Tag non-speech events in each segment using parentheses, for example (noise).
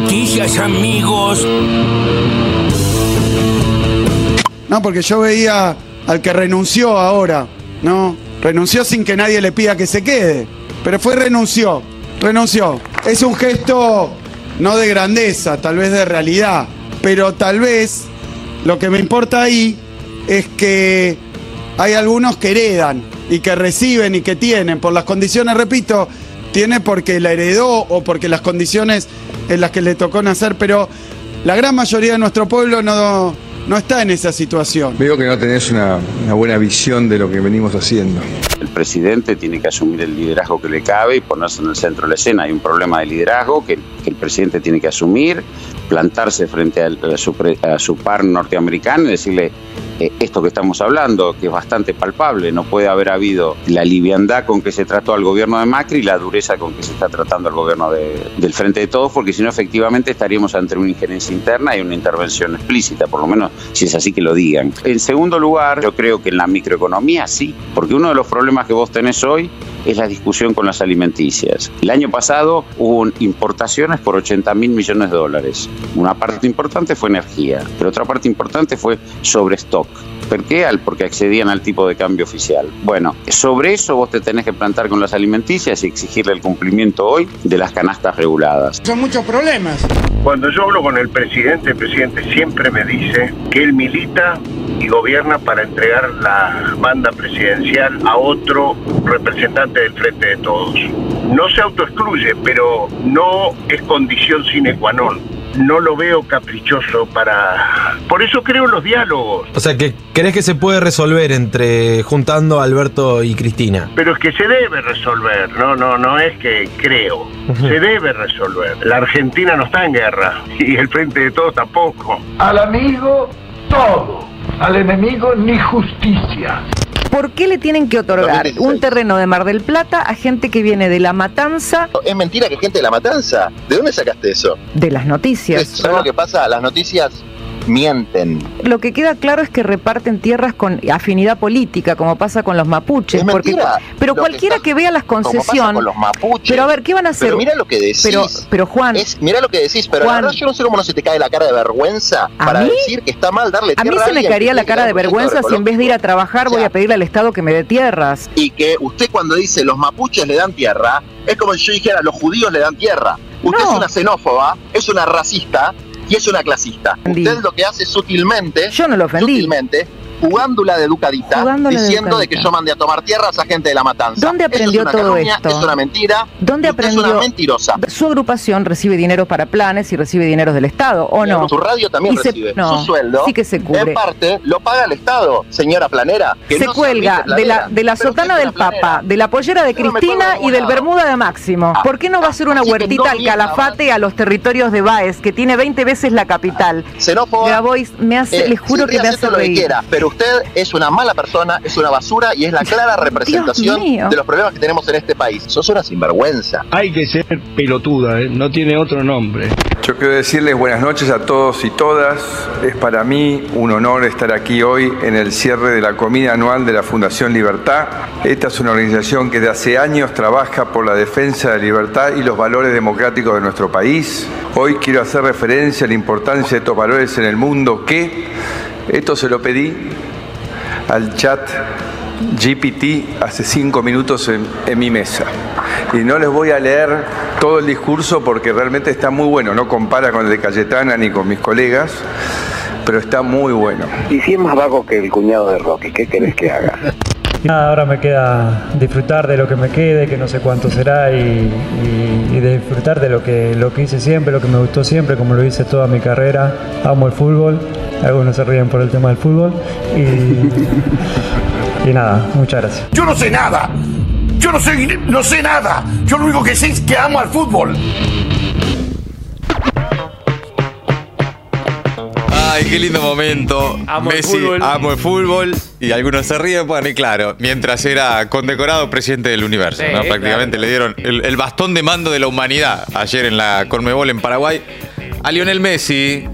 noticias, amigos. No, porque yo veía al que renunció ahora, ¿no? Renunció sin que nadie le pida que se quede. Pero fue renunció, renunció. Es un gesto no de grandeza, tal vez de realidad. Pero tal vez lo que me importa ahí es que hay algunos que heredan y que reciben y que tienen por las condiciones, repito, tiene porque la heredó o porque las condiciones en las que le tocó nacer, pero la gran mayoría de nuestro pueblo no, no está en esa situación. Veo que no tenés una, una buena visión de lo que venimos haciendo. El presidente tiene que asumir el liderazgo que le cabe y ponerse en el centro de la escena. Hay un problema de liderazgo que, que el presidente tiene que asumir, plantarse frente a, a su, pre- a su par norteamericano y decirle eh, esto que estamos hablando, que es bastante palpable. No puede haber habido la liviandad con que se trató al gobierno de Macri y la dureza con que se está tratando al gobierno de- del Frente de Todos, porque si no, efectivamente estaríamos ante una injerencia interna y una intervención explícita, por lo menos si es así que lo digan. En segundo lugar, yo creo que en la microeconomía sí, porque uno de los problemas que vos tenés hoy es la discusión con las alimenticias. El año pasado hubo importaciones por 80 mil millones de dólares. Una parte importante fue energía, pero otra parte importante fue sobre stock. ¿Por qué? Al- Porque accedían al tipo de cambio oficial. Bueno, sobre eso vos te tenés que plantar con las alimenticias y exigirle el cumplimiento hoy de las canastas reguladas. Son muchos problemas. Cuando yo hablo con el presidente, el presidente siempre me dice que él milita y gobierna para entregar la banda presidencial a otro representante del Frente de Todos. No se autoexcluye, pero no es condición sine qua non. No lo veo caprichoso para... Por eso creo en los diálogos. O sea, que crees que se puede resolver entre juntando a Alberto y Cristina. Pero es que se debe resolver, no, no, no es que creo, se debe resolver. La Argentina no está en guerra (laughs) y el frente de todos tampoco. Al amigo todo, al enemigo ni justicia. ¿Por qué le tienen que otorgar 2016. un terreno de Mar del Plata a gente que viene de La Matanza Es mentira que gente de la matanza. ¿De dónde sacaste eso? de las noticias? ¿Sabes lo que pasa? Las noticias mienten. Lo que queda claro es que reparten tierras con afinidad política, como pasa con los mapuches. Es porque, pero Lo que cualquiera está- que vea las concesiones. con los mapuches. Pero a ver, ¿qué van a hacer? Pero mira lo que decís. Pero, pero Juan, Es, mira lo que decís, pero Juan. la verdad yo no sé cómo no se te cae la cara de vergüenza ¿A para mí? decir que está mal darle a mí tierra se me caería la cara de vergüenza si en vez de ir a trabajar O sea, voy a pedirle al Estado que me dé tierras. Y que usted cuando dice los mapuches le dan tierra, es como si yo dijera los judíos le dan tierra. Usted No. es una xenófoba, es una racista y es una clasista. Usted lo que hace sutilmente, Yo no lo ofendí. sutilmente, jugándola de educadita, Jugándola diciendo de educadita. que yo mandé a tomar tierra a gente de la matanza. ¿Dónde es aprendió una todo esto? Es una mentira. ¿Dónde usted Es aprendió? una mentirosa. Su agrupación recibe dinero para planes y recibe dinero del Estado, ¿o no? Su radio también Y se- recibe no, su sueldo. sí que se cubre. En parte lo paga el Estado, señora Planera. que se no cuelga de la, de la sotana del planera. Papa, de la pollera de Cristina de y del. Bermuda de Máximo. Ah, ¿Por qué no va a ser una huertita no al calafate a los territorios de Baez, que tiene 20 veces la capital? Xenófoba. Grabois, me hace, Eh, les juro que me hace todo lo que reír. quiera, pero usted es una mala persona, es una basura y es la clara representación de los problemas que tenemos en este país. Sos una sinvergüenza. Hay que ser pelotuda, ¿eh? no tiene otro nombre. Yo quiero decirles buenas noches a todos y todas. Es para mí un honor estar aquí hoy en el cierre de la comida anual de la Fundación Libertad. Esta es una organización que de hace años trabaja por la defensa de la libertad y los valores democráticos de nuestro país. Hoy quiero hacer referencia a la importancia de estos valores en el mundo que, esto se lo pedí al chat GPT hace cinco minutos en, en mi mesa. Y no les voy a leer todo el discurso porque realmente está muy bueno. No compara con el de Cayetana ni con mis colegas, pero está muy bueno. Y si es más vago que el cuñado de Rocky, ¿qué querés que haga? (laughs) Nada, ahora me queda disfrutar de lo que me quede, que no sé cuánto será, y, y- y disfrutar de lo que, lo que hice siempre, lo que me gustó siempre, como lo hice toda mi carrera. Amo el fútbol, algunos se ríen por el tema del fútbol. Y, y nada, muchas gracias. Yo no sé nada. Yo no sé, no sé nada. Yo lo único que sé es que amo al fútbol. Ay, qué lindo momento. Amo el Messi, fútbol. amo el fútbol. Y algunos se ríen, bueno, y claro, mientras era condecorado presidente del universo, Sí, ¿no? Prácticamente claro. le dieron el, el bastón de mando de la humanidad ayer en la Conmebol en Paraguay. A Lionel Messi,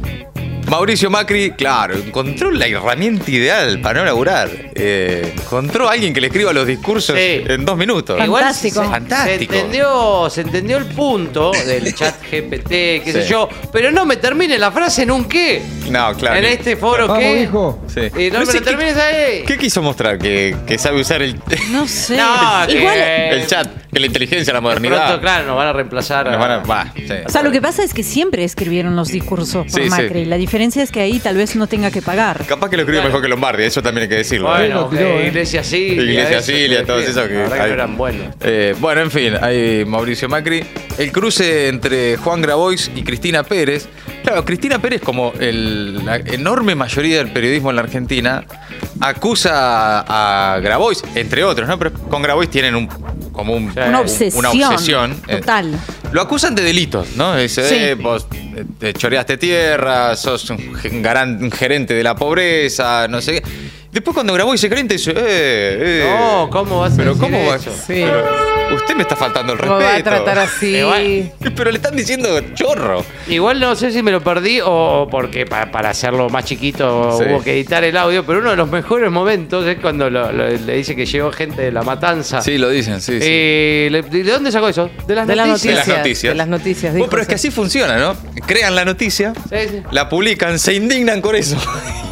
Mauricio Macri, claro, encontró la herramienta ideal para no laburar. Eh, encontró a alguien que le escriba los discursos Sí. en dos minutos. Igual Fantástico. se- Fantástico. Se entendió, se entendió el punto del chat GPT, qué sé yo, pero no me termine la frase en un qué. No, claro. En este foro qué. Sí. Y no No me sé lo qué- termines ahí. ¿Qué quiso mostrar? Que, que sabe usar el, No sé. No, (laughs) que- Igual, el chat, que la inteligencia, la de modernidad. pronto, claro, nos van a reemplazar. nos a- van a- va, sí. o sea, lo que pasa es que siempre escribieron los discursos por Sí, sí. Macri. La diferencia es que ahí tal vez no tenga que pagar. Capaz que lo escribe Claro. mejor que Lombardi, eso también hay que decirlo. Bueno, ¿eh? eh, Iglesia Silia. Iglesia que- todos esos que. Eran buenos. Eh, bueno, en fin, hay Mauricio Macri. El cruce entre Juan Grabois y Cristina Pérez. Claro, Cristina Pérez, como el- la enorme mayoría del periodismo en la Argentina, acusa a, a Grabois, entre otros, ¿no? Pero con Grabois tienen un, como un- Una obsesión. una obsesión. eh, Total. lo acusan de delitos, ¿no? Dice, Sí. eh, vos te choreaste tierra, sos un, un gerente de la pobreza, no sé qué. Después cuando grabó ese gerente dice, eh, eh. No, ¿cómo vas a Pero decir ¿cómo va eso? Sí. Pero usted me está faltando el ¿Cómo respeto. va a tratar así? Igual- (laughs) Pero le están diciendo chorro. Igual no sé si me lo perdí o porque pa- para hacerlo más chiquito Sí. hubo que editar el audio, pero uno de los mejores momentos es cuando lo- lo- le dice que llegó gente de la matanza. Sí, lo dicen, sí, sí. Eh, le- ¿De dónde sacó eso? De las De las noticias. noticias. De las noticias. De las noticias. Bueno, dijo, pero es que sí. así funciona, ¿no? Crean la noticia, Sí, sí. la publican, se indignan con eso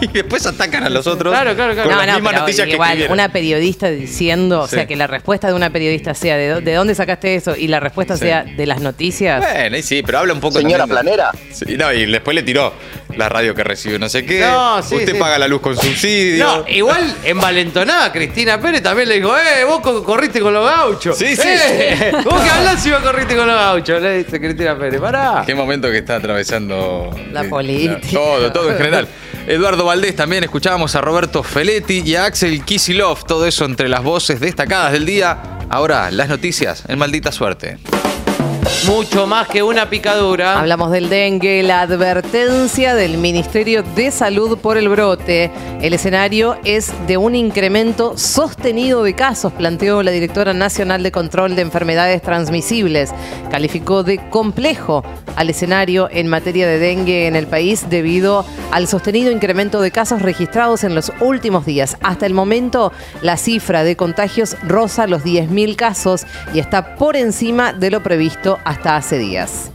(laughs) y después atacan a los otros Claro, claro, claro. con No, las no, mismas que igual, escribieron. una periodista diciendo, o sea, que la respuesta de una periodista sea de, dó- de dónde sacaste eso y la respuesta Sí. sea de las noticias. Bueno, y sí, pero habla un poco Señora también Planera. Sí, no, y después le tiró la radio que recibe no sé qué. No, sí, Usted sí. paga la luz con subsidio. No, igual envalentonada Cristina Pérez también le dijo, eh, vos co- corriste con los gauchos. Sí, sí, Eh, Vos que hablás si vos corriste con los gauchos, le dice Cristina Pérez. Pará. Qué momento que está atravesando. La política. Todo, todo en general. Eduardo Valdés también, escuchábamos a Roberto Feletti y a Axel Kisilov, todo eso entre las voces destacadas del día. Ahora, las noticias en maldita suerte. Mucho más que una picadura. Hablamos del dengue, la advertencia del Ministerio de Salud por el brote. El escenario es de un incremento sostenido de casos, planteó la directora nacional de control de enfermedades transmisibles. Calificó de complejo al escenario en materia de dengue en el país debido al sostenido incremento de casos registrados en los últimos días. Hasta el momento, la cifra de contagios roza los 10.000 casos y está por encima de lo previsto hasta hace días.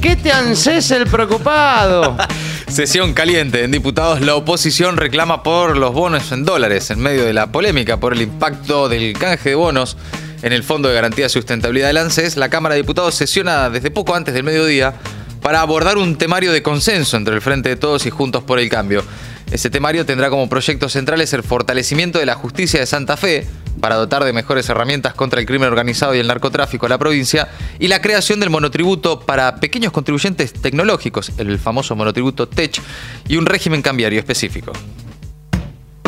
¿Qué te ansés el preocupado? (laughs) Sesión caliente. En diputados, la oposición reclama por los bonos en dólares en medio de la polémica por el impacto del canje de bonos en el Fondo de Garantía de Sustentabilidad del ANSES. La Cámara de Diputados sesiona desde poco antes del mediodía para abordar un temario de consenso entre el Frente de Todos y Juntos por el Cambio. Ese temario tendrá como proyectos centrales el fortalecimiento de la justicia de Santa Fe para dotar de mejores herramientas contra el crimen organizado y el narcotráfico a la provincia y la creación del monotributo para pequeños contribuyentes tecnológicos, el famoso monotributo TECH, y un régimen cambiario específico.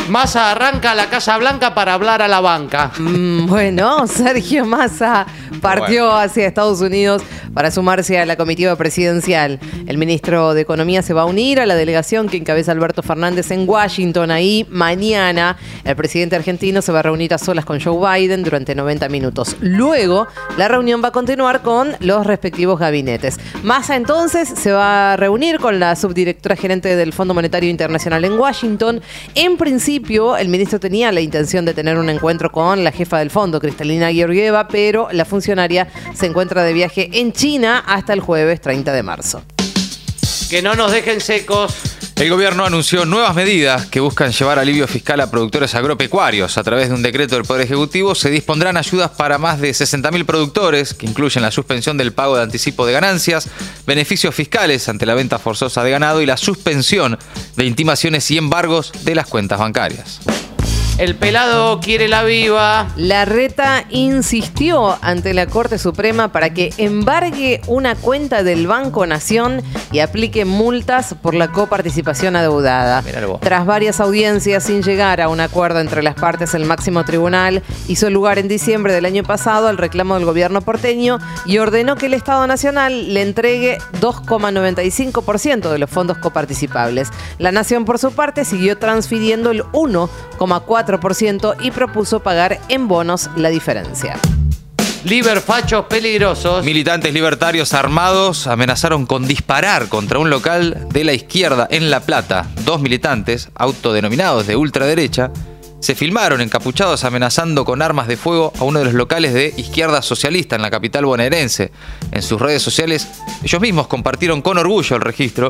Massa arranca a la Casa Blanca para hablar a la banca. Mm, Bueno, (laughs) Sergio Massa partió hacia Estados Unidos para sumarse a la comitiva presidencial. El ministro de Economía se va a unir a la delegación que encabeza Alberto Fernández en Washington. Ahí mañana el presidente argentino se va a reunir a solas con Joe Biden durante 90 minutos. Luego, la reunión va a continuar con los respectivos gabinetes. Massa entonces se va a reunir con la subdirectora gerente del Fondo Monetario Internacional en Washington. En principio, el ministro tenía la intención de tener un encuentro con la jefa del fondo, Cristalina Georgieva, pero la funcionaria se encuentra de viaje en China hasta el jueves 30 de marzo. Que no nos dejen secos. El gobierno anunció nuevas medidas que buscan llevar alivio fiscal a productores agropecuarios. A través de un decreto del Poder Ejecutivo se dispondrán ayudas para más de 60.000 productores, que incluyen la suspensión del pago de anticipo de ganancias, beneficios fiscales ante la venta forzosa de ganado y la suspensión de intimaciones y embargos de las cuentas bancarias. El pelado quiere la viva. La reta insistió ante la Corte Suprema para que embargue una cuenta del Banco Nación y aplique multas por la coparticipación adeudada. Tras varias audiencias sin llegar a un acuerdo entre las partes, el máximo tribunal hizo lugar en diciembre del año pasado al reclamo del gobierno porteño y ordenó que el Estado Nacional le entregue 2,95% de los fondos coparticipables. La Nación, por su parte, siguió transfiriendo el 1,4% y propuso pagar en bonos la diferencia. Liberfachos peligrosos. Militantes libertarios armados amenazaron con disparar contra un local de la izquierda en La Plata. Dos militantes, autodenominados de ultraderecha, se filmaron encapuchados amenazando con armas de fuego a uno de los locales de izquierda socialista en la capital bonaerense. En sus redes sociales, ellos mismos compartieron con orgullo el registro,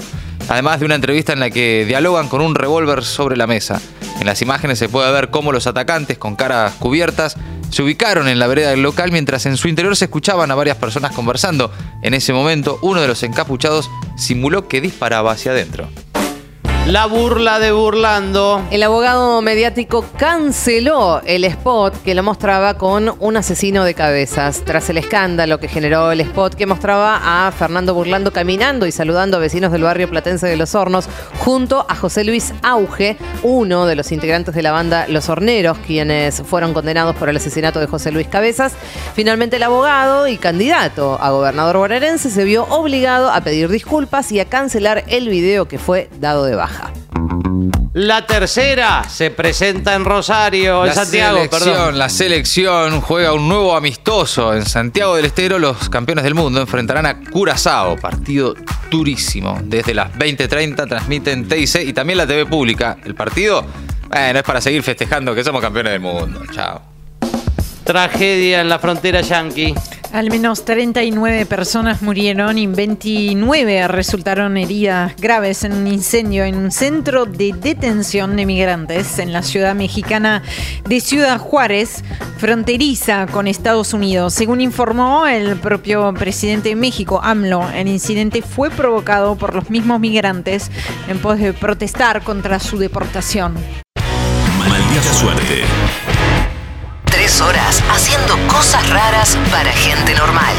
además de una entrevista en la que dialogan con un revólver sobre la mesa. En las imágenes se puede ver cómo los atacantes, con caras cubiertas, se ubicaron en la vereda del local mientras en su interior se escuchaban a varias personas conversando. En ese momento, uno de los encapuchados simuló que disparaba hacia adentro. La burla de Burlando. El abogado mediático canceló el spot que lo mostraba con un asesino de cabezas. Tras el escándalo que generó el spot que mostraba a Fernando Burlando caminando y saludando a vecinos del barrio platense de Los Hornos, junto a José Luis Auge, uno de los integrantes de la banda Los Horneros, quienes fueron condenados por el asesinato de José Luis Cabezas. Finalmente el abogado y candidato a gobernador bonaerense se vio obligado a pedir disculpas y a cancelar el video que fue dado de baja. La tercera se presenta en Rosario, en La Santiago, selección, perdón. la selección juega un nuevo amistoso. En Santiago del Estero, los campeones del mundo enfrentarán a Curazao. Partido durísimo. Desde las 20.30 transmiten TIC y también la TV pública. El partido, bueno, es para seguir festejando que somos campeones del mundo. Chao. Tragedia en la frontera yanqui. Al menos 39 personas murieron y 29 resultaron heridas graves en un incendio en un centro de detención de migrantes en la ciudad mexicana de Ciudad Juárez, fronteriza con Estados Unidos. Según informó el propio presidente de México, AMLO, el incidente fue provocado por los mismos migrantes en pos de protestar contra su deportación. Maldita suerte. Haciendo cosas raras para gente normal.